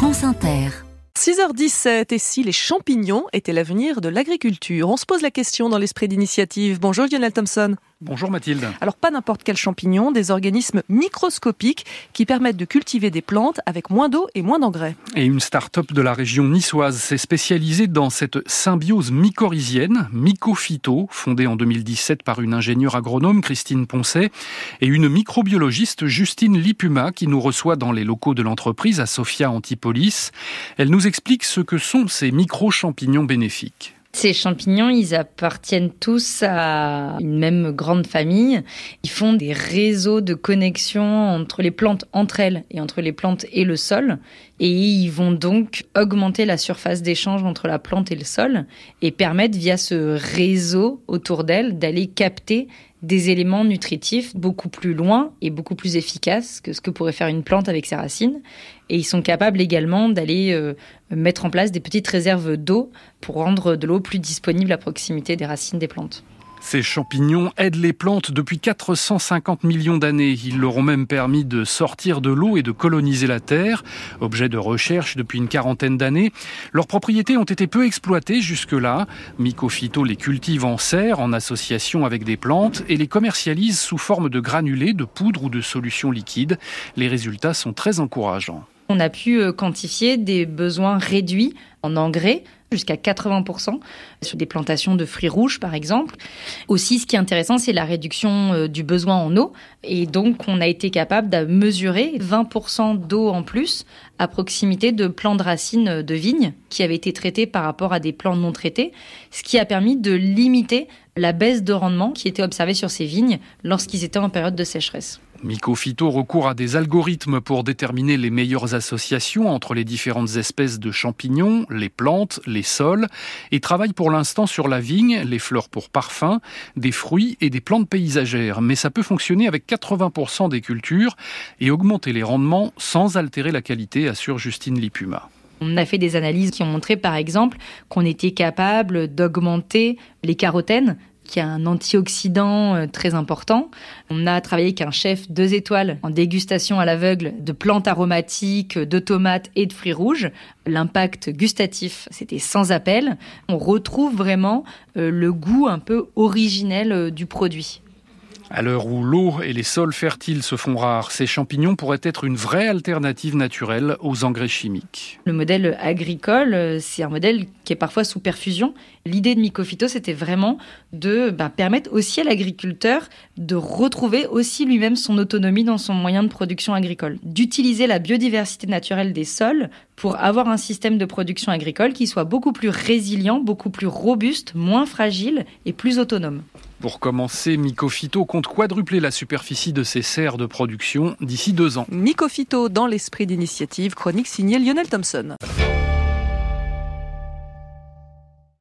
France Inter. 6h17, et si les champignons étaient l'avenir de l'agriculture? On se pose la question dans l'esprit d'initiative. Bonjour Lionel Thompson. Bonjour Mathilde. Alors pas n'importe quel champignon, des organismes microscopiques qui permettent de cultiver des plantes avec moins d'eau et moins d'engrais. Et une start-up de la région niçoise s'est spécialisée dans cette symbiose mycorhizienne, Mycophyto, fondée en 2017 par une ingénieure agronome, Christine Poncet, et une microbiologiste, Justine Lipuma, qui nous reçoit dans les locaux de l'entreprise à Sophia Antipolis. Elle nous explique ce que sont ces micro-champignons bénéfiques. Ces champignons, ils appartiennent tous à une même grande famille. Ils font des réseaux de connexion entre les plantes entre elles et entre les plantes et le sol. Et ils vont donc augmenter la surface d'échange entre la plante et le sol et permettre via ce réseau autour d'elles d'aller capter des éléments nutritifs beaucoup plus loin et beaucoup plus efficaces que ce que pourrait faire une plante avec ses racines. Et ils sont capables également d'aller euh, mettre en place des petites réserves d'eau pour rendre de l'eau plus disponible à proximité des racines des plantes. Ces champignons aident les plantes depuis 450 millions d'années. Ils leur ont même permis de sortir de l'eau et de coloniser la terre, objet de recherche depuis une quarantaine d'années. Leurs propriétés ont été peu exploitées jusque-là. Mycophyto les cultive en serre en association avec des plantes et les commercialise sous forme de granulés, de poudre ou de solutions liquides. Les résultats sont très encourageants. On a pu euh, quantifier des besoins réduits en engrais jusqu'à 80% sur des plantations de fruits rouges par exemple. Aussi ce qui est intéressant c'est la réduction euh, du besoin en eau et donc on a été capable de mesurer 20% d'eau en plus à proximité de plants de racines de vignes qui avaient été traités par rapport à des plants non traités, ce qui a permis de limiter la baisse de rendement qui était observée sur ces vignes lorsqu'ils étaient en période de sécheresse. Mycophyto recourt à des algorithmes pour déterminer les meilleures associations entre les différentes espèces de champignons, les plantes, les sols, et travaille pour l'instant sur la vigne, les fleurs pour parfum, des fruits et des plantes paysagères. Mais ça peut fonctionner avec 80% des cultures et augmenter les rendements sans altérer la qualité, assure Justine Lipuma. On a fait des analyses qui ont montré, par exemple, qu'on était capable d'augmenter les carotènes qui est un antioxydant euh, très important. On a travaillé avec un chef deux étoiles en dégustation à l'aveugle de plantes aromatiques, de tomates et de fruits rouges. L'impact gustatif, c'était sans appel. On retrouve vraiment euh, le goût un peu originel euh, du produit. À l'heure où l'eau et les sols fertiles se font rares, ces champignons pourraient être une vraie alternative naturelle aux engrais chimiques. Le modèle agricole, c'est un modèle qui est parfois sous perfusion. L'idée de Mycophyto, c'était vraiment de bah, permettre aussi à l'agriculteur de retrouver aussi lui-même son autonomie dans son moyen de production agricole, d'utiliser la biodiversité naturelle des sols pour avoir un système de production agricole qui soit beaucoup plus résilient, beaucoup plus robuste, moins fragile et plus autonome. Pour commencer, Mycophyto compte quadrupler la superficie de ses serres de production d'ici deux ans. Mycophyto dans l'esprit d'initiative, chronique signée Lionel Thompson.